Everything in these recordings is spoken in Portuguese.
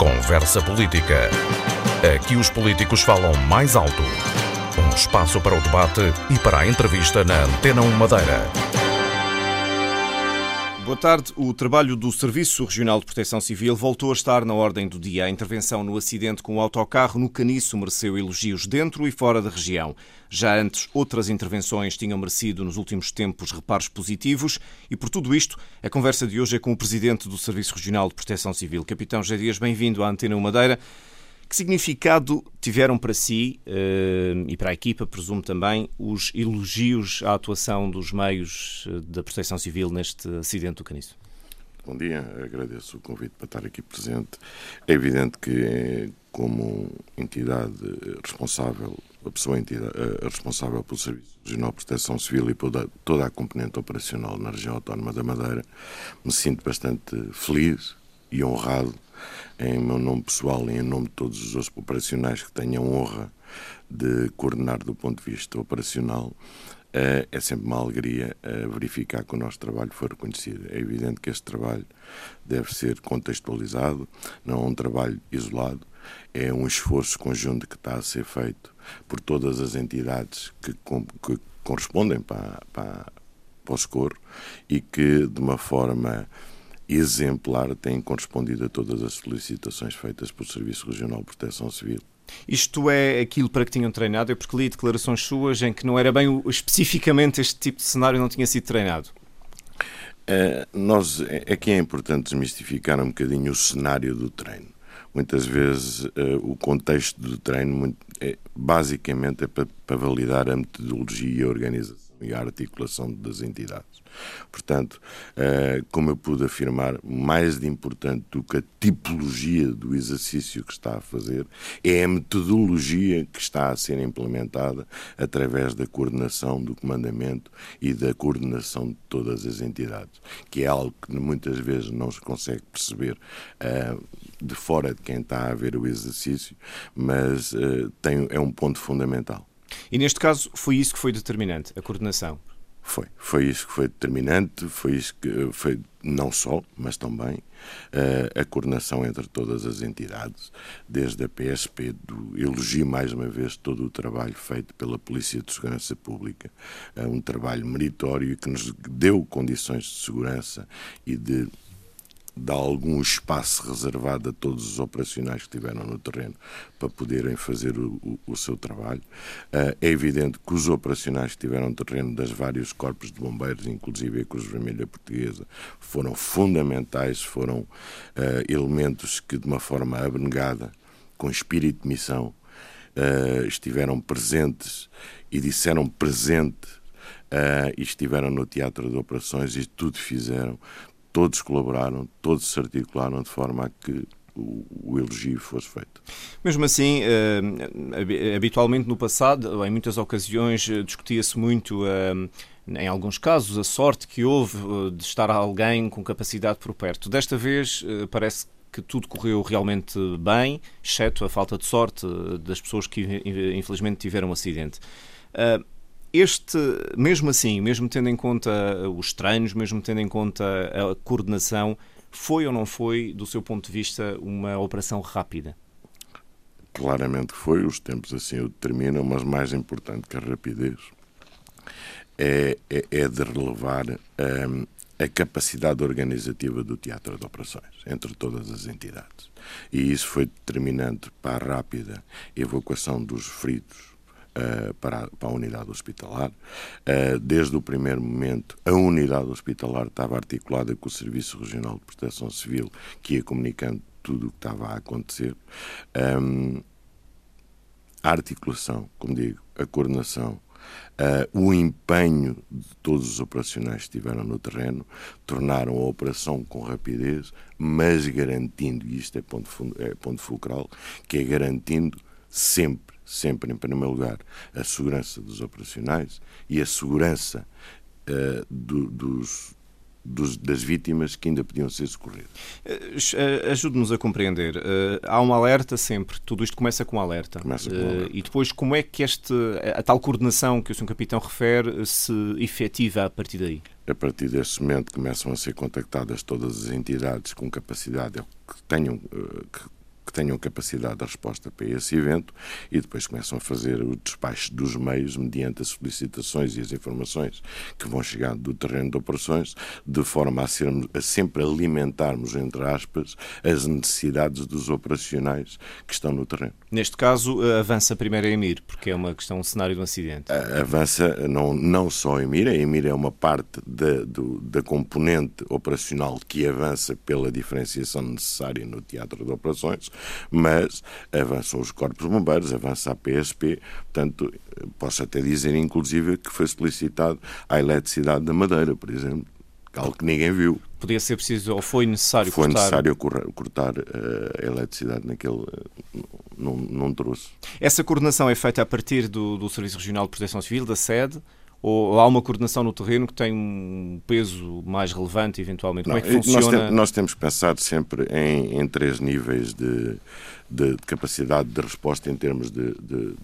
Conversa Política. Aqui os políticos falam mais alto. Um espaço para o debate e para a entrevista na Antena 1 Madeira. Boa tarde. O trabalho do Serviço Regional de Proteção Civil voltou a estar na ordem do dia. A intervenção no acidente com o autocarro no Caniço mereceu elogios dentro e fora da região. Já antes, outras intervenções tinham merecido nos últimos tempos reparos positivos e por tudo isto, a conversa de hoje é com o Presidente do Serviço Regional de Proteção Civil. Capitão José Dias, bem-vindo à Antena Madeira. Que significado tiveram para si uh, e para a equipa, presumo também, os elogios à atuação dos meios eh, da Proteção Civil neste acidente do Caniço? Bom dia, agradeço o convite para estar aqui presente. É evidente que, como entidade responsável, a pessoa entidade, responsável pelo Serviço Regional de Proteção Civil e por toda a componente operacional na região autónoma da Madeira, me sinto bastante feliz e honrado em meu nome pessoal e em nome de todos os operacionais que tenham honra de coordenar do ponto de vista operacional, eh, é sempre uma alegria eh, verificar que o nosso trabalho foi reconhecido. É evidente que este trabalho deve ser contextualizado, não é um trabalho isolado, é um esforço conjunto que está a ser feito por todas as entidades que, que correspondem para, para, para o Socorro e que, de uma forma exemplar têm correspondido a todas as solicitações feitas pelo Serviço Regional de Proteção Civil. Isto é aquilo para que tinham treinado? É porque li declarações suas em que não era bem o, especificamente este tipo de cenário não tinha sido treinado. Uh, nós, é, aqui é importante desmistificar um bocadinho o cenário do treino. Muitas vezes uh, o contexto do treino é, basicamente é para, para validar a metodologia e a organização e a articulação das entidades. Portanto, eh, como eu pude afirmar, mais de importante do que a tipologia do exercício que está a fazer é a metodologia que está a ser implementada através da coordenação do comandamento e da coordenação de todas as entidades, que é algo que muitas vezes não se consegue perceber eh, de fora de quem está a ver o exercício, mas eh, é um ponto fundamental. E neste caso foi isso que foi determinante, a coordenação. Foi, foi isso que foi determinante, foi isso que foi não só, mas também uh, a coordenação entre todas as entidades, desde a PSP, do, elogio mais uma vez todo o trabalho feito pela Polícia de Segurança Pública, uh, um trabalho meritório que nos deu condições de segurança e de dá algum espaço reservado a todos os operacionais que estiveram no terreno para poderem fazer o, o, o seu trabalho. Uh, é evidente que os operacionais que estiveram no terreno das vários corpos de bombeiros, inclusive a Cruz Vermelha Portuguesa, foram fundamentais, foram uh, elementos que, de uma forma abnegada, com espírito de missão, uh, estiveram presentes e disseram presente Uh, e estiveram no teatro de operações e tudo fizeram todos colaboraram, todos se articularam de forma a que o, elogio fosse feito. Mesmo assim, uh, habitualmente no passado, em muitas ocasiões, uh, discutia-se muito, uh, em alguns casos, a sorte que houve de estar alguém com capacidade por perto. Desta vez, parece que tudo correu realmente bem, exceto a falta de sorte das pessoas que infelizmente tiveram um acidente. Este, mesmo assim, mesmo tendo em conta os treinos, mesmo tendo em conta a coordenação, foi ou não foi, do seu ponto de vista, uma operação rápida? Claramente foi, os tempos assim o determinam, mas mais importante que a rapidez é, é, é de relevar um, a capacidade organizativa do teatro de operações entre todas as entidades. E isso foi determinante para a rápida evacuação dos feridos uh, para, a, para, a, unidade hospitalar. Uh, desde o primeiro momento, a unidade hospitalar estava articulada com o Serviço Regional de Proteção Civil, que ia comunicando tudo o que estava a acontecer. Um, a articulação, como digo, a coordenação, Uh, o empenho de todos os operacionais que estiveram no terreno tornaram a operação com rapidez, mas garantindo, e isto é ponto, é ponto fulcral, que é garantindo sempre sempre, em primeiro lugar, a segurança dos operacionais e a segurança uh, do, dos, dos, das vítimas que ainda podiam ser socorridas. Eh, ajude-nos a compreender. Uh, há um alerta sempre, tudo isto começa com um alerta. Começa com um alerta. Uh, e depois, como é que este, a tal coordenação que o Sr. Capitão refere se efetiva a partir daí? A partir desse momento começam a ser contactadas todas as entidades com capacidade que tenham, que que tenham capacidade de resposta para esse evento e depois começam a fazer o despacho dos meios mediante as solicitações e as informações que vão chegando do terreno de operações, de forma a, sermos, a sempre alimentarmos, entre aspas, as necessidades dos operacionais que estão no terreno. Neste caso, eh, avança primeiro a EMIR, porque é uma questão, um cenário de um acidente. Avança não, não só a EMIR, a EMIR é uma parte da, do, da componente operacional que avança pela diferenciação necessária no teatro de operações, mas avançam os corpos bombeiros, avança a PSP, portanto, posso até dizer, inclusive, que foi solicitado a eletricidade da Madeira, por exemplo, algo que ninguém viu. Podia ser preciso, ou foi necessário foi cortar... necessário cortar uh, a eletricidade naquele... Não, não trouxe. Essa coordenação é feita a partir do, do Serviço Regional de Proteção Civil, da sede, ou há uma coordenação no terreno que tem um peso mais relevante, eventualmente? Como Não, é que funciona? Nós, tem, nós temos pensado sempre em, em três níveis de, de, de, capacidade de resposta em termos de, de,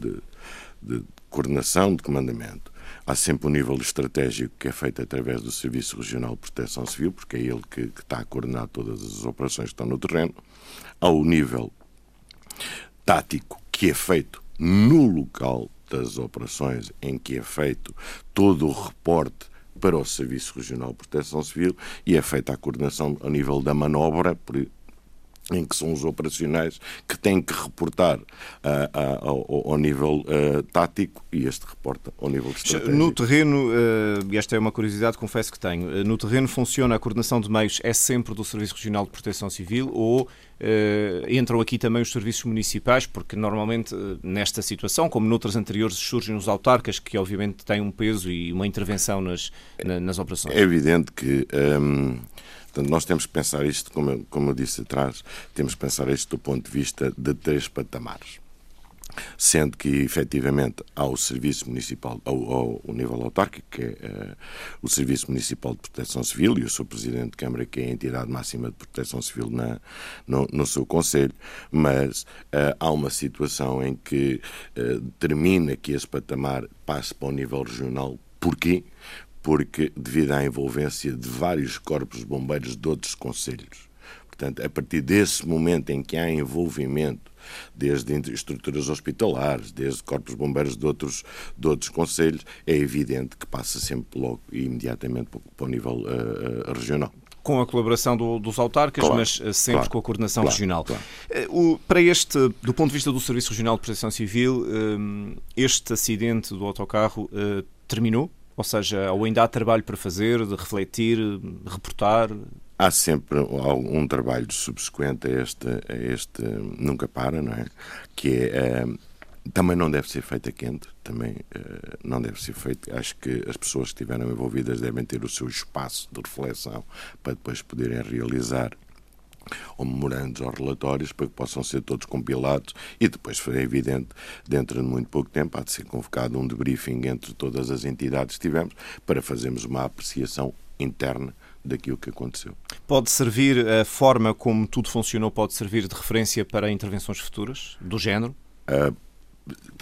de coordenação, de comandamento. Há sempre um nível estratégico que é feito através do Serviço Regional de Proteção Civil, porque é ele que, que está a coordenar todas as operações que estão no terreno. Há o nível tático, que é feito no local das operações em que é feito todo o reporte para o Serviço Regional de Proteção Civil e é feita a coordenação ao nível da manobra, em que são os operacionais que têm que reportar uh, uh, ao, ao, nível uh, tático e este reporta ao nível estratégico. No terreno, e esta é uma curiosidade, confesso que tenho, no terreno funciona a coordenação de meios é sempre do Serviço Regional de Proteção Civil ou entram aqui também os serviços municipais, porque normalmente nesta situação, como noutras anteriores, surgem os autarcas que obviamente têm um peso e uma intervenção nas, nas operações. É evidente que... Um Portanto, nós temos que pensar isto, como eu, como eu disse atrás, temos que pensar isto do ponto de vista de três patamares sendo que efetivamente há o Serviço Municipal, ao, ao, ao nível autárquico, que é uh, o Serviço Municipal de Proteção Civil, e eu sou Presidente de Câmara, que é a entidade máxima de proteção civil na, no, no seu Conselho, mas uh, há uma situação em que uh, determina que esse patamar passe para o nível regional. Porquê? Porque devido à envolvência de vários corpos de bombeiros de outros conselhos. Portanto, a partir desse momento em que há envolvimento, desde estruturas hospitalares, desde corpos de bombeiros de outros, de outros conselhos, é evidente que passa sempre logo e imediatamente para o nível uh, regional com a colaboração do, dos autarcas, claro, mas uh, sempre claro, com a coordenação claro, regional. O, para este, do ponto de vista do Serviço Regional de Proteção Civil, este acidente do autocarro terminou? Ou seja, ou ainda há trabalho para fazer, de refletir, de reportar? Há sempre um trabalho subsequente a este, a este nunca para, não é? Que é, uh, também não deve ser feito a quente, também uh, não deve ser feito. Acho que as pessoas que estiveram envolvidas devem ter o seu espaço de reflexão para depois poderem realizar ou memorandos ou relatórios para que possam ser todos compilados e depois foi evidente, dentro de muito pouco tempo, há de ser convocado um debriefing entre todas as entidades que tivemos para fazermos uma apreciação interna daquilo que aconteceu. Pode servir, a forma como tudo funcionou, pode servir de referência para intervenções futuras do género? Uh,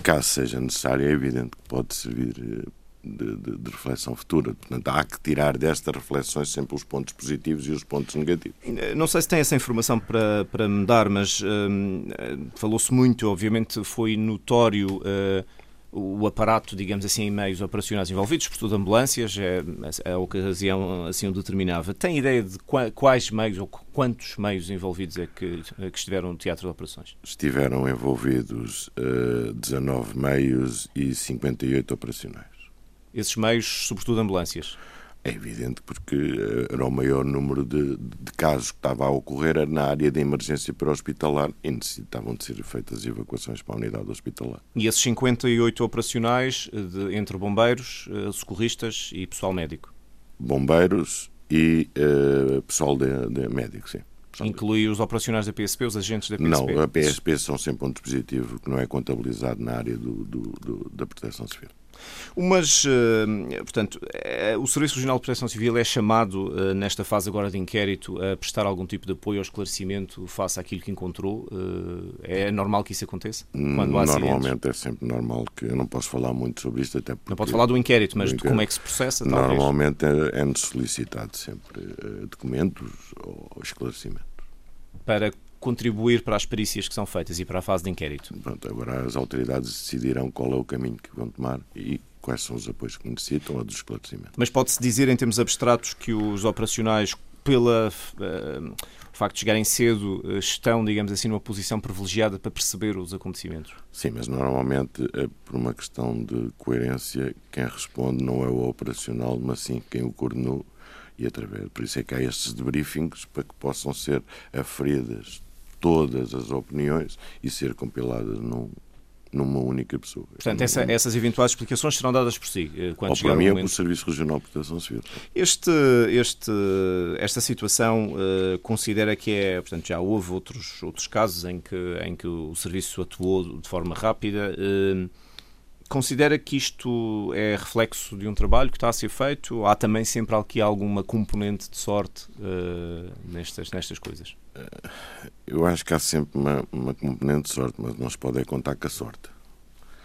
caso seja necessário, é evidente que pode servir eh, de, de, de, reflexão futura. Portanto, há que tirar destas reflexões sempre os pontos positivos e os pontos negativos. Não sei se tem essa informação para, para me dar, mas hum, falou-se muito, obviamente foi notório uh, o aparato, digamos assim, em meios operacionais envolvidos, por tudo ambulâncias, é, a ocasião assim o determinava. Tem ideia de quais meios ou quantos meios envolvidos é que, que estiveram no teatro de operações? Estiveram envolvidos uh, 19 meios e 58 operacionais esses meios, sobretudo ambulâncias? É evidente, porque eh, era o maior número de, de casos que estava a ocorrer na área de emergência pré-hospitalar e necessitavam de ser feitas evacuações para a unidade hospitalar. E esses 58 operacionais eh, de, entre bombeiros, eh, socorristas e pessoal médico? Bombeiros e uh, pessoal de, de médico, sim. Inclui os operacionais da PSP, os agentes da PSP? Não, a PSP são sempre um dispositivo que não é contabilizado na área do, do, do da proteção civil. Mas, eh, portanto, eh, o Serviço Regional de Proteção Civil é chamado, eh, nesta fase agora de inquérito, a prestar algum tipo de apoio ao esclarecimento face àquilo que encontrou? É normal que isso aconteça? Quando há Normalmente é sempre normal que eu não posso falar muito sobre isto, até porque... Não posso falar do inquérito, mas do de como é que se processa, talvez? Normalmente é-nos solicitado sempre documentos ou esclarecimentos. Para contribuir para as perícias que são feitas e para a fase de inquérito. Pronto, agora as autoridades decidirão qual é o caminho que vão tomar e quais são os apoios que necessitam ou do esclarecimento. Mas pode-se dizer, em termos abstratos, que os operacionais, pela uh, facto de chegarem cedo, uh, estão, digamos assim, numa posição privilegiada para perceber os acontecimentos? Sim, mas normalmente, é por uma questão de coerência, quem responde não é o operacional, mas sim quem o coordenou e através. Por isso é que há estes debriefings para que possam ser aferidas todas as opiniões e ser compiladas num, numa única pessoa. Portanto, essa, essas eventuais explicações serão dadas por si. Eh, quando Ou para mim é pelo Serviço Regional de Proteção Civil. Este, este, esta situação uh, considera que é, portanto, já houve outros, outros casos em que, em que o Serviço atuou de forma rápida. Uh, Considera que isto é reflexo de um trabalho que está a ser feito? Há também sempre aqui alguma componente de sorte uh, nestas, nestas coisas? Eu acho que há sempre uma, uma componente de sorte, mas não se pode é contar com a sorte.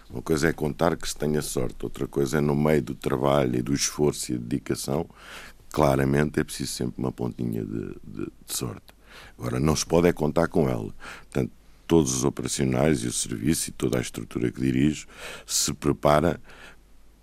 Uma coisa é contar que se tenha sorte, outra coisa é no meio do trabalho e do esforço e dedicação, claramente é preciso sempre uma pontinha de, de, de sorte. Agora, não se pode é contar com ela. Portanto, todos os operacionais e o serviço e toda a estrutura que dirijo se prepara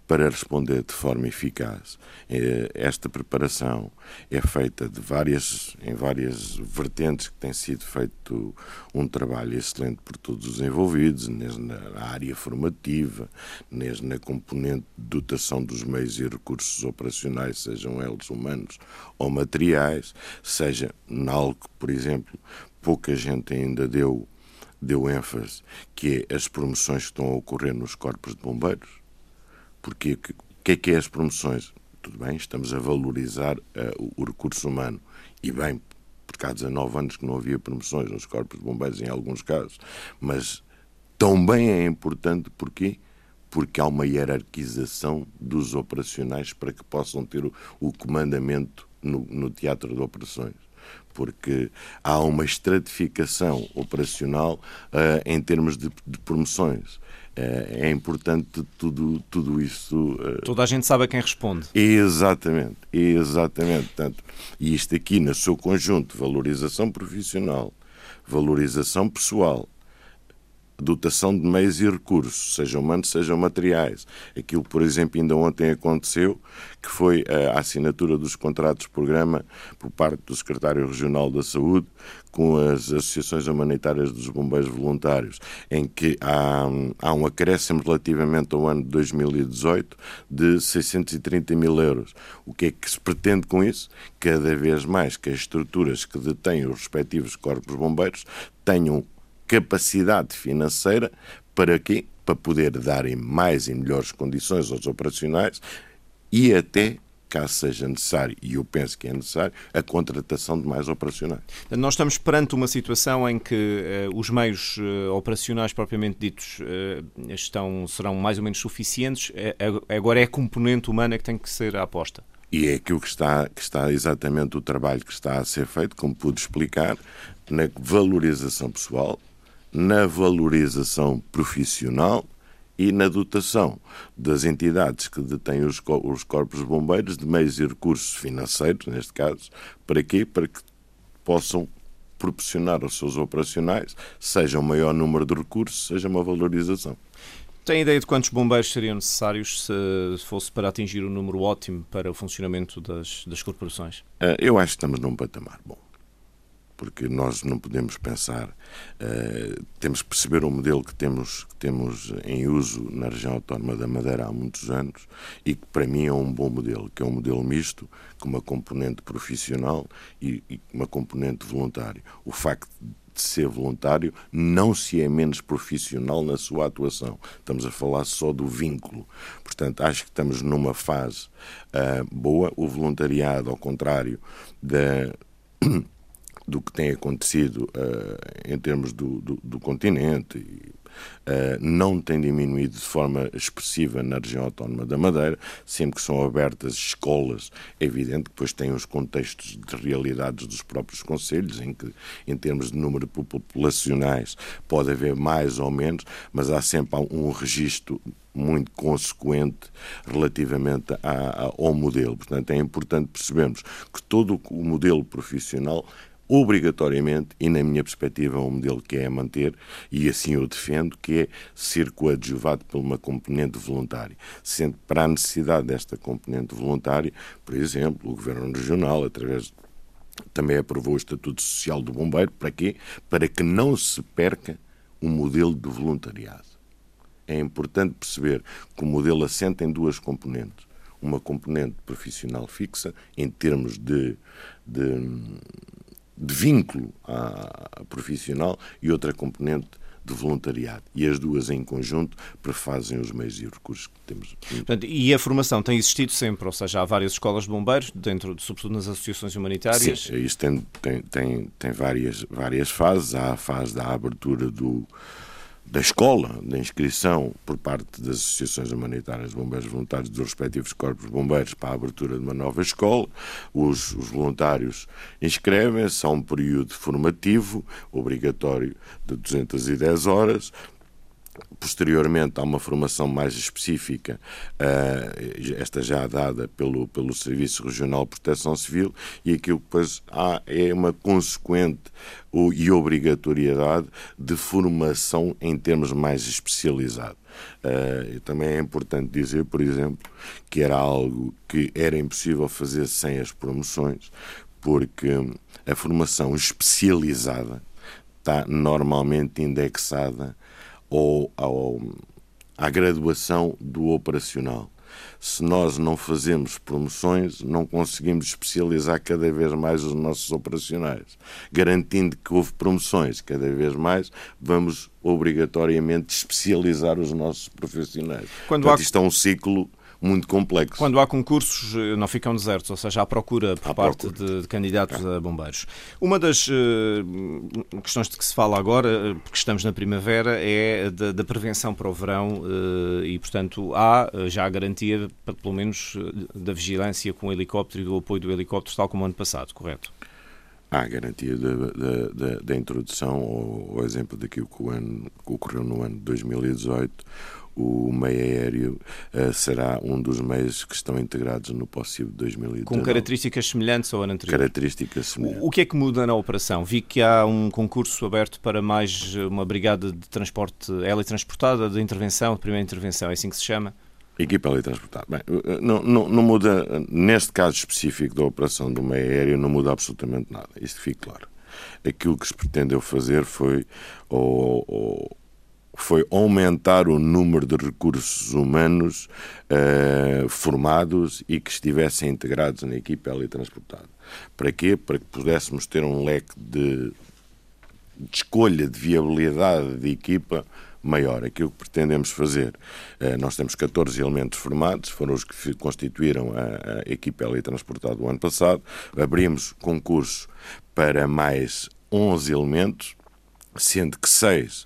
para responder de forma eficaz. É, esta preparação é feita de várias, em várias vertentes que tem sido feito um trabalho excelente por todos os envolvidos, na área formativa, na componente de dotação dos meios e recursos operacionais, sejam eles humanos ou materiais, seja em algo, por exemplo, pouca gente ainda deu deu ênfase, que é as promoções que estão a ocorrer nos corpos de bombeiros. Porque o que é que é as promoções? Tudo bem, estamos a valorizar uh, o recurso humano. E bem, porque há 19 anos que não havia promoções nos corpos de bombeiros, em alguns casos. Mas também é importante porque porque há uma hierarquização dos operacionais para que possam ter o, o comandamento no, no teatro de operações porque há uma estratificação operacional uh, em termos de, de promoções. Uh, é importante tudo, tudo isso. Uh... Toda a gente sabe a quem responde. Exatamente, exatamente. Portanto, e isto aqui, no seu conjunto, valorização profissional, valorização pessoal, dotação de meios e recursos, sejam humanos, sejam materiais. Aquilo, por exemplo, ainda ontem aconteceu, que foi a assinatura dos contratos de programa por parte do Secretário Regional da Saúde com as associações humanitárias dos bombeiros voluntários, em que há, há um acréscimo relativamente ao ano de 2018 de 630 mil euros. O que é que se pretende com isso? Cada vez mais que as estruturas que detêm os respectivos corpos bombeiros tenham capacidade financeira para quê? Para poder darem mais e melhores condições aos operacionais e até caso seja necessário, e eu penso que é necessário, a contratação de mais operacionais. Nós estamos perante uma situação em que uh, os meios uh, operacionais propriamente ditos uh, estão, serão mais ou menos suficientes, agora é a componente humana que tem que ser a aposta. E é aquilo que está, que está exatamente o trabalho que está a ser feito, como pude explicar, na valorização pessoal, na valorização profissional e na dotação das entidades que detêm os, os corpos bombeiros de meios e recursos financeiros, neste caso, para quê? Para que possam proporcionar aos seus operacionais, seja um maior número de recursos, seja uma valorização. Tem ideia de quantos bombeiros seriam necessários se fosse para atingir o um número ótimo para o funcionamento das, das corporações? Eh, eu acho que estamos num patamar bom porque nós não podemos pensar, uh, temos que perceber o modelo que temos, que temos em uso na região autónoma da Madeira há muitos anos e que para mim é um bom modelo, que é um modelo misto, com uma componente profissional e, e uma componente voluntária. O facto de ser voluntário não se é menos profissional na sua atuação. Estamos a falar só do vínculo. Portanto, acho que estamos numa fase uh, boa. O voluntariado, ao contrário da do que tem acontecido uh, em termos do, do, do continente. Uh, não tem diminuído de forma expressiva na região autónoma da Madeira, sempre que são abertas escolas, é evidente que depois tem os contextos de realidades dos próprios conselhos, em que, em termos de número populacionais, pode haver mais ou menos, mas há sempre um registro muito consequente relativamente à, ao modelo. Portanto, é importante percebermos que todo o modelo profissional obrigatoriamente, e na minha perspectiva é um modelo que é a manter, e assim eu defendo, que é ser coadjuvado por uma componente voluntária. Sendo para a necessidade desta componente voluntária, por exemplo, o Governo Regional, através também aprovou o Estatuto Social do Bombeiro, para quê? Para que não se perca o modelo de voluntariado. É importante perceber que o modelo assenta em duas componentes. Uma componente profissional fixa, em termos de, de de vínculo à, profissional e outra componente de voluntariado. E as duas em conjunto prefazem os meios e recursos que temos. Portanto, e a formação tem existido sempre, ou seja, há várias escolas de bombeiros, dentro, sobretudo nas associações humanitárias? Sim, isso tem, tem, tem, tem várias, várias fases. Há a fase da abertura do, da escola, da inscrição por parte das associações humanitárias de bombeiros voluntários dos respectivos corpos de bombeiros para a abertura de uma nova escola. Os, os voluntários inscrevem-se a um período formativo obrigatório de 210 horas Posteriormente, há uma formação mais específica, uh, esta já dada pelo, pelo Serviço Regional de Proteção Civil, e aquilo que depois há é uma consequente e obrigatoriedade de formação em termos mais especializados. Uh, também é importante dizer, por exemplo, que era algo que era impossível fazer sem as promoções, porque a formação especializada está normalmente indexada ou ao, à graduação do operacional. Se nós não fazemos promoções, não conseguimos especializar cada vez mais os nossos operacionais. Garantindo que houve promoções cada vez mais, vamos obrigatoriamente especializar os nossos profissionais. Quando Portanto, há... isto é um ciclo muito complexo. Quando há concursos, eh, não ficam desertos, ou seja, há procura por há parte procura. De, candidatos é. a bombeiros. Uma das uh, questões de que se fala agora, eh, porque estamos na primavera, é da, da prevenção para o verão uh, e, portanto, há já a garantia, pelo menos, da vigilância com o helicóptero e do apoio do helicóptero, tal como ano passado, correto? Há a garantia da, da, da, da introdução, ou o exemplo daquilo que, o ano, que ocorreu no ano de 2018, o meio aéreo uh, será um dos meios que estão integrados no possível 2019. Com características semelhantes ao ano anterior? Características semelhantes. O, o que é que muda na operação? Vi que há um concurso aberto para mais uma brigada de transporte teletransportada, de intervenção, de primeira intervenção, é assim que se chama? Equipa teletransportada. Bem, eh, não, não, não, muda, neste caso específico da operação do meio aéreo, não muda absolutamente nada. Isto fique claro. Aquilo que se pretendeu fazer foi ou, ou foi aumentar o número de recursos humanos uh, formados e que estivessem integrados na equipe teletransportada. Para quê? Para que pudéssemos ter um leque de, de escolha, de viabilidade de equipa maior. Aquilo que pretendemos fazer, uh, nós temos 14 elementos formados, foram os que constituíram a, a equipe teletransportada do ano passado. Abrimos concurso para mais 11 elementos sendo que seis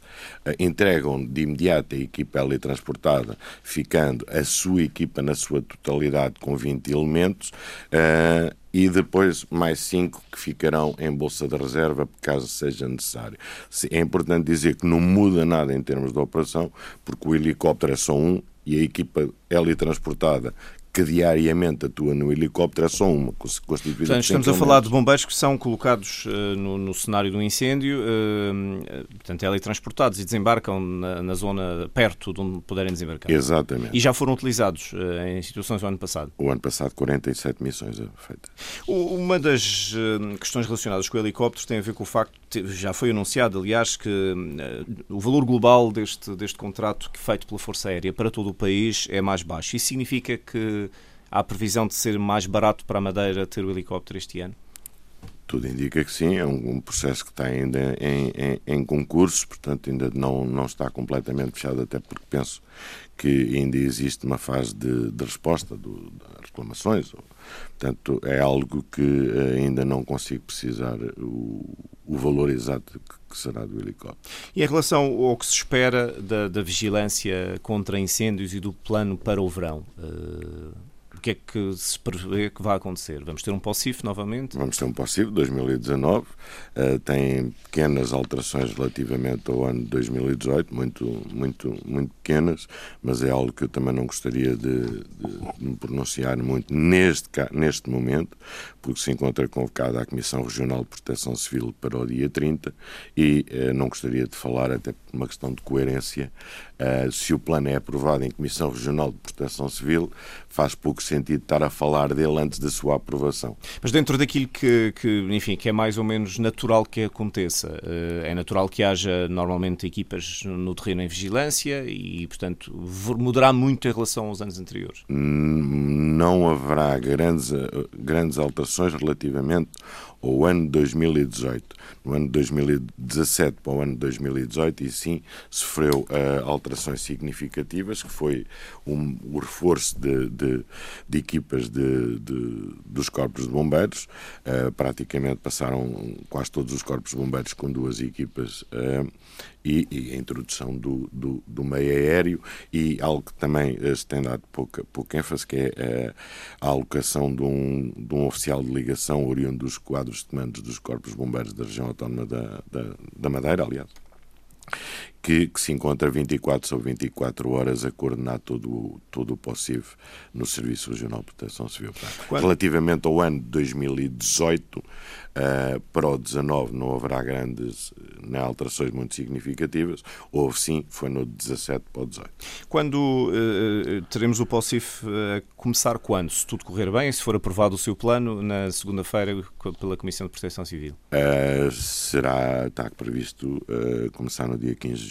uh, entregam de imediato a equipa teletransportada, ficando a sua equipa na sua totalidade com 20 elementos, uh, e depois mais cinco que ficarão em bolsa de reserva caso seja necessário. É importante dizer que não muda nada em termos de operação, porque o helicóptero é só um e a equipa teletransportada que diariamente atua no helicóptero é só uma, constituída portanto, Estamos a falar de bombeiros que são colocados uh, no, no, cenário do incêndio, uh, portanto, teletransportados e desembarcam na, na, zona perto de onde puderem desembarcar. Exatamente. E já foram utilizados uh, em situações o ano passado? O ano passado, 47 missões feitas. Uma das questões relacionadas com helicópteros tem a ver com o facto, já foi anunciado, aliás, que o valor global deste, deste contrato feito pela Força Aérea para todo o país é mais baixo. Isso significa que há previsão de ser mais barato para a Madeira ter o helicóptero este ano? Tudo indica que sim, é um, processo que está ainda em, em, em, concurso, portanto ainda não, não está completamente fechado, até porque penso que ainda existe uma fase de, de resposta do, das reclamações. Portanto, é algo que ainda não consigo precisar o, o valor exato que, que será do helicóptero. E em relação ao que se espera da, da vigilância contra incêndios e do plano para o verão? Uh O que é que se prevê que vai acontecer? Vamos ter um POSIF novamente? Vamos ter um POSIF 2019. Uh, tem pequenas alterações relativamente ao ano de 2018, muito, muito, muito pequenas, mas é algo que eu também não gostaria de, de, me pronunciar muito neste, neste momento, porque se encontra convocada a Comissão Regional de Proteção Civil para o dia 30 e uh, não gostaria de falar, até por uma questão de coerência, uh, se o plano é aprovado em Comissão Regional de Proteção Civil, faz pouco sentido estar a falar dele antes da sua aprovação. Mas dentro daquilo que, que, enfim, que é mais ou menos natural que aconteça, eh, é natural que haja normalmente equipas no terreno em vigilância e, portanto, mudará muito em relação aos anos anteriores? Não haverá grandes, eh, grandes alterações relativamente ao ano de 2018. No ano de 2017 para o ano de 2018, e sim, sofreu uh, alterações significativas, que foi um, o reforço de, de, de equipas de, de, dos corpos de bombeiros. Uh, praticamente passaram quase todos os corpos de bombeiros com duas equipas uh, e, e, a introdução do, do, do, meio aéreo e algo que também se tem dado pouca, pouca ênfase, que é a alocação de um, de um oficial de ligação oriundo dos quadros de comandos dos corpos bombeiros da região autónoma da, da, da Madeira, aliás, que, que, se encontra 24 sobre 24 horas a coordenar todo, todo o possível no Serviço Regional de Proteção Civil. Relativamente ao ano de 2018, Uh, para o 19 não haverá grandes né, alterações muito significativas. Houve sim, foi no 17 para o 18. Quando uh, teremos o POSIF a começar quando? Se tudo correr bem, se for aprovado o seu plano na segunda-feira pela Comissão de Proteção Civil? Uh, será, está previsto começar no dia 15 de.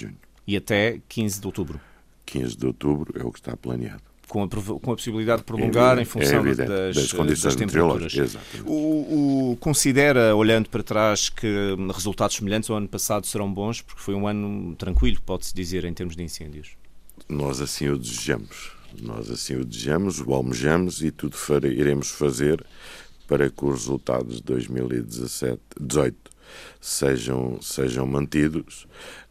E até 15 de outubro? 15 de outubro é o que está planeado com a, com a possibilidade de prolongar é em função é das, das, condições das temperaturas. O, o, considera, olhando para trás, que resultados semelhantes ao ano passado serão bons, porque foi um ano tranquilo, pode-se dizer, em termos de incêndios? Nós assim o desejamos. Nós assim o desejamos, o almejamos e tudo fare, iremos fazer para que os resultados de 2017, 18 sejam, sejam mantidos.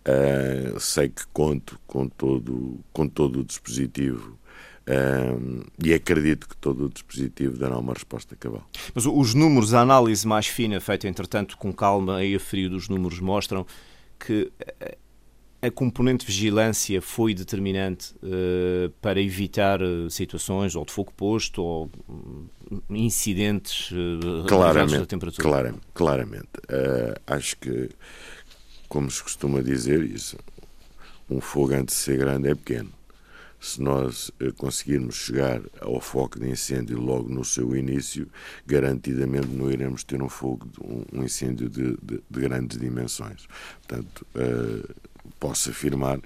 Uh, sei que conto com todo, com todo o dispositivo um, e acredito que todo o dispositivo dará uma resposta cabal. Mas os números, a análise mais fina, feita entretanto com calma e a frio dos números, mostram que a componente de vigilância foi determinante uh, para evitar uh, situações ou de fogo posto ou um, incidentes uh, claramente, da temperatura? Claramente. claramente. acho que, como se costuma dizer, isso, um fogo antes de ser grande é pequeno se nós eh, conseguirmos chegar ao foco de incêndio logo no seu início, garantidamente não iremos ter um fogo, um incêndio de, de, de grandes dimensões. Portanto, posso afirmar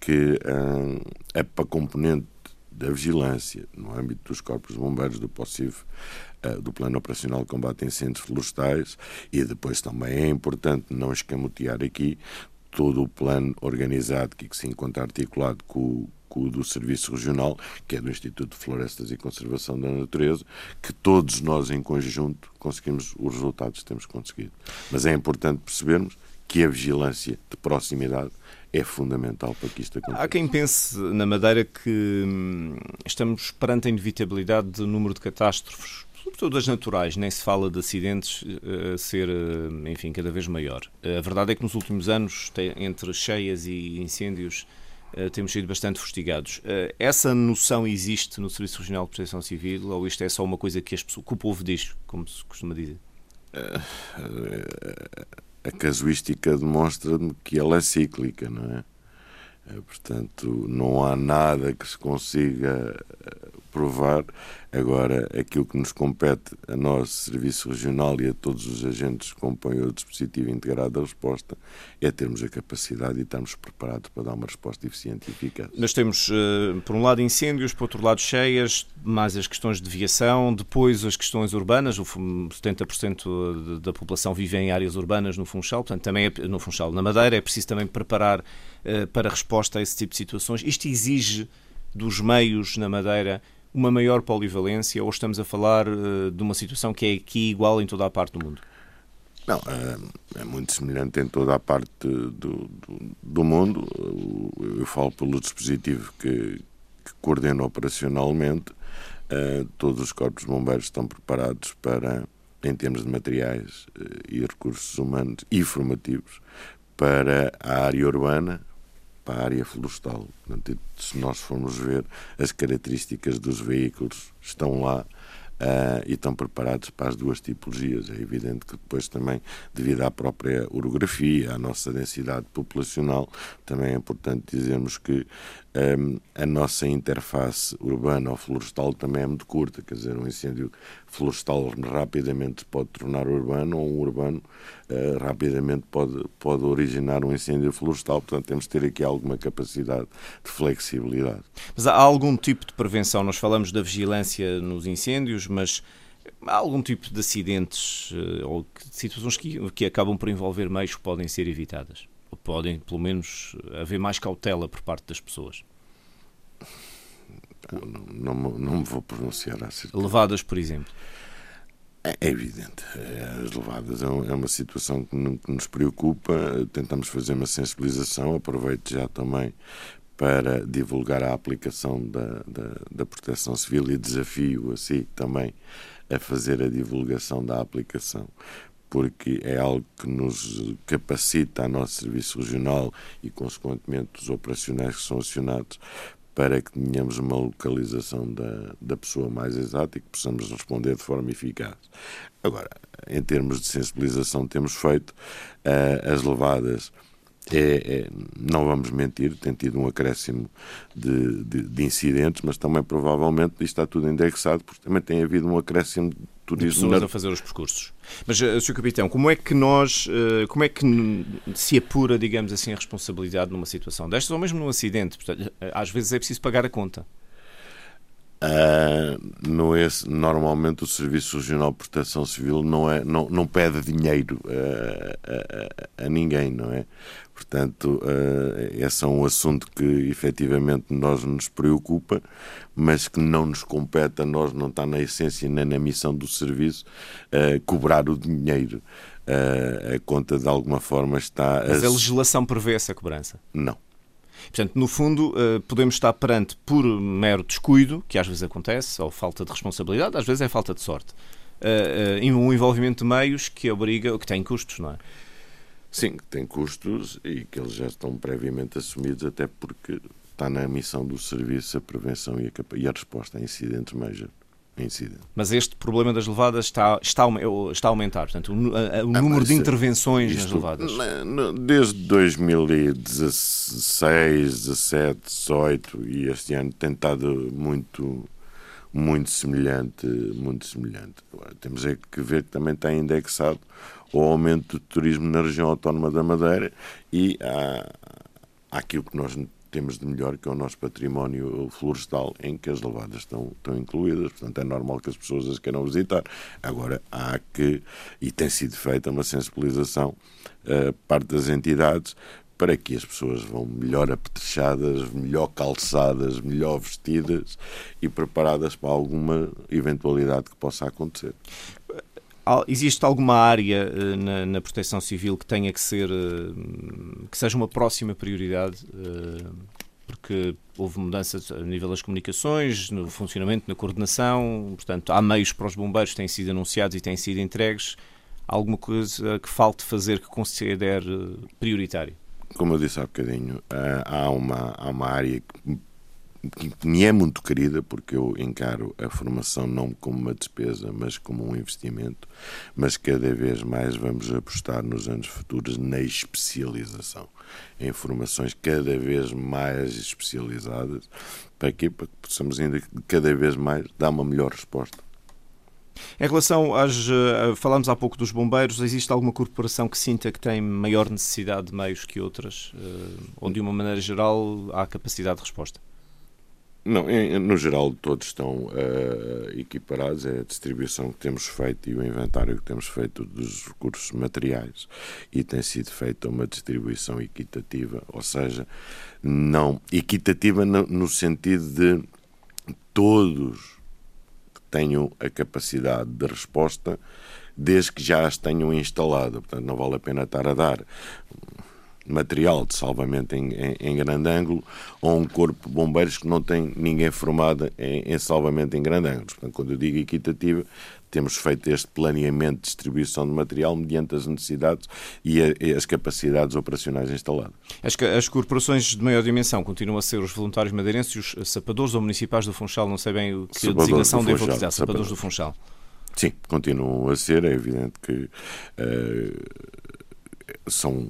que uh, a componente da vigilância no âmbito dos corpos de bombeiros do POSSIV, uh, do Plano Operacional de Combate a Incêndios Florestais, e depois também é importante não escamotear aqui todo o plano organizado que se encontra articulado com, com do Serviço Regional, que é do Instituto de Florestas e Conservação da Natureza, que todos nós em conjunto conseguimos os resultados que temos conseguido. Mas é importante percebermos que a vigilância de proximidade é fundamental para que isto aconteça. Há quem pense na Madeira que hum, estamos perante a inevitabilidade do número de catástrofes sobretudo as naturais, nem se fala de acidentes uh, ser, uh, enfim, cada vez maior. Uh, a verdade é que nos últimos anos, entre cheias e incêndios, eh, temos sido bastante fustigados. Essa noção existe no Serviço Regional de Proteção Civil ou isto é só uma coisa que, as pessoas, que o povo diz, como se costuma dizer? A casuística demonstra-me que ela é cíclica, não é? Portanto, não há nada que se consiga provar Agora, aquilo que nos compete a nós, Serviço Regional e a todos os agentes que compõem o dispositivo integrado da resposta, é termos a capacidade e estarmos preparados para dar uma resposta eficiente e eficaz. Nós temos, eh, por um lado, incêndios, por outro lado, cheias, mais as questões de viação, depois as questões urbanas, o 70% da população vive em áreas urbanas no Funchal, portanto, também é, no Funchal, na Madeira, é preciso também preparar eh, para resposta a esse tipo de situações. Isto exige dos meios na Madeira uma maior polivalência ou estamos a falar uh, de uma situação que é aqui igual em toda a parte do mundo? Não, é, é muito semelhante em toda a parte do, do, do mundo. Eu, falo pelo dispositivo que, que coordena operacionalmente. uh, todos os corpos de bombeiros estão preparados para, em termos de materiais uh, e recursos humanos e formativos, para a área urbana, para a área florestal. Portanto, se nós formos ver, as características dos veículos estão lá uh, e estão preparados para as duas tipologias. É evidente que depois também, devido à própria orografia, à nossa densidade populacional, também é importante dizermos que um, a nossa interface urbana ou florestal também é muito curta, quer dizer, um incêndio florestal rapidamente pode tornar urbano ou um urbano uh, rapidamente pode, pode originar um incêndio florestal, portanto temos de ter aqui alguma capacidade de flexibilidade. Mas há algum tipo de prevenção? Nós falamos da vigilância nos incêndios, mas há algum tipo de acidentes uh, ou situações que, que acabam por envolver meios que podem ser evitadas? Ou podem, pelo menos, haver mais cautela por parte das pessoas? Não, não, não me vou pronunciar acerca. Levadas, por exemplo. É, é evidente. É, as levadas é, é uma situação que nos preocupa. Tentamos fazer uma sensibilização. Aproveito já também para divulgar a aplicação da, da, da proteção civil e desafio assim também a fazer a divulgação da aplicação porque é algo que nos capacita a nosso serviço regional e, consequentemente, os operacionais que são acionados para que tenhamos uma localização da, da pessoa mais exata e que possamos responder de forma eficaz. Agora, em termos de sensibilização, temos feito uh, as levadas é, é, não vamos mentir, tem tido um acréscimo de, de, de, incidentes, mas também provavelmente isto está tudo indexado, porque também tem havido um acréscimo turismo. De pessoas na... a fazer os percursos. Mas, uh, Sr. Capitão, como é que nós, uh, como é que se apura, digamos assim, a responsabilidade numa situação destas, ou mesmo num acidente? Portanto, às vezes é preciso pagar a conta. Uh, normalmente o Serviço Regional de Proteção Civil não, é, não, não pede dinheiro a, a, a ninguém, não é? Portanto, uh, esse é um assunto que efetivamente nós nos preocupa, mas que não nos compete a nós, não está na essência nem na missão do serviço, uh, cobrar o dinheiro. Uh, a conta de alguma forma está. Mas a legislação prevê essa cobrança? Não. Portanto, no fundo, eh, podemos estar perante por mero descuido, que às vezes acontece, ou falta de responsabilidade, às vezes é falta de sorte. Eh, eh, um envolvimento de meios que obriga, que tem custos, não é? Sim, que tem custos e que eles já estão previamente assumidos, até porque está na missão do serviço a prevenção e a, e a resposta a incidentes major Mas este problema das levadas está, está, está a aumentar, portanto, o, a, o ah, número de intervenções isto, nas levadas. Desde 2016, 17, 18 e este ano tem estado muito muito semelhante, muito semelhante. Agora, temos é que ver que também está indexado o aumento do turismo na região autónoma da Madeira e há, há aquilo que nós temos de melhor, que é o nosso património florestal, em que as levadas estão, estão incluídas. Portanto, é normal que as pessoas as queiram visitar. Agora, há que, e tem sido feita uma sensibilização uh, parte das entidades para que as pessoas vão melhor apetrechadas, melhor calçadas, melhor vestidas e preparadas para alguma eventualidade que possa acontecer existe alguma área uh, na, na, proteção civil que tenha que ser uh, que seja uma próxima prioridade uh, porque houve mudanças a nível das comunicações, no funcionamento, na coordenação, portanto há meios para os bombeiros que têm sido anunciados e têm sido entregues. Alguma coisa que falte fazer que considere prioritário? Como eu disse há bocadinho, há uma, há uma área que que me é muito querida, porque eu encaro a formação não como uma despesa, mas como um investimento, mas cada vez mais vamos apostar nos anos futuros na especialização, em formações cada vez mais especializadas, para quê? Para que possamos ainda cada vez mais dar uma melhor resposta. Em relação às. Eh, falámos há pouco dos bombeiros, existe alguma corporação que sinta que tem maior necessidade de meios que outras, eh, ou de uma maneira geral há capacidade de resposta? Não, em, no geral todos estão uh, equiparados, é a distribuição que temos feito e o inventário que temos feito dos recursos materiais. E tem sido feita uma distribuição equitativa, ou seja, não equitativa no, no sentido de todos tenham a capacidade de resposta desde que já as tenham instalado. Portanto, não vale a pena estar a dar material de salvamento em, em, em, grande ângulo ou um corpo de bombeiros que não tem ninguém formado em, em salvamento em grande ângulo. Portanto, quando eu digo equitativa, temos feito este planeamento de distribuição de material mediante as necessidades e, a, e as capacidades operacionais instaladas. As, as, corporações de maior dimensão continuam a ser os voluntários madeirenses e os sapadores ou municipais do Funchal, não sei bem o que a designação devo utilizar, sapadores do Funchal. Sim, continuam a ser, é evidente que uh, são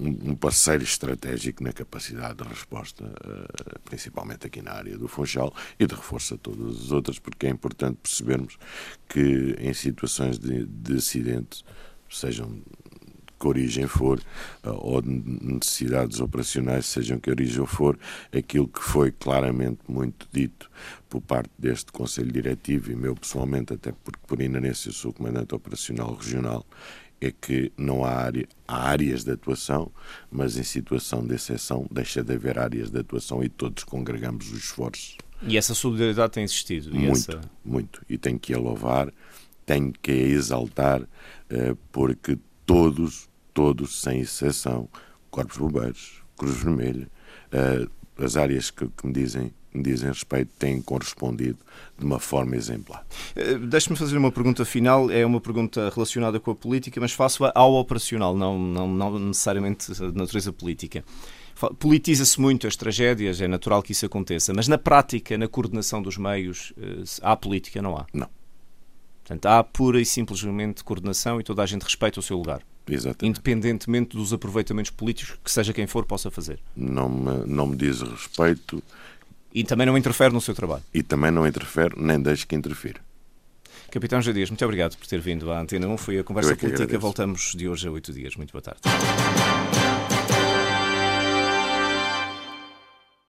um parceiro estratégico na capacidade de resposta, eh, principalmente aqui na área do Funchal, e de reforço a todas as outras, porque é importante percebermos que em situações de, de acidente, sejam que origem for, eh, ou de necessidades operacionais, sejam que origem for, aquilo que foi claramente muito dito por parte deste Conselho Diretivo e meu pessoalmente, até porque por inerência sou comandante operacional regional, é que não há, área, há áreas de atuação, mas em situação de exceção deixa de haver áreas de atuação e todos congregamos os esforços. E essa solidariedade tem existido? muito, essa... muito. E tenho que a louvar, tenho que a exaltar, eh, porque todos, todos, sem exceção, Corpos Bombeiros, Cruz Vermelha, eh, as áreas que, que me dizem me dizem respeito, têm correspondido de uma forma exemplar. Eh, deixe-me fazer uma pergunta final, é uma pergunta relacionada com a política, mas faço-a ao operacional, não, não, não necessariamente de natureza política. Politiza-se muito as tragédias, é natural que isso aconteça, mas na prática, na coordenação dos meios, eh, há política, não há? Não. Portanto, há pura e simplesmente coordenação e toda a gente respeita o seu lugar. Exatamente. Independentemente dos aproveitamentos políticos que seja quem for possa fazer. Não me, não me diz respeito e também não interfere no seu trabalho. E também não interfere, nem deixe que interfira. Capitão Jadias, muito obrigado por ter vindo à Antena 1. Foi a conversa política. Voltamos de hoje a oito dias. Muito boa tarde.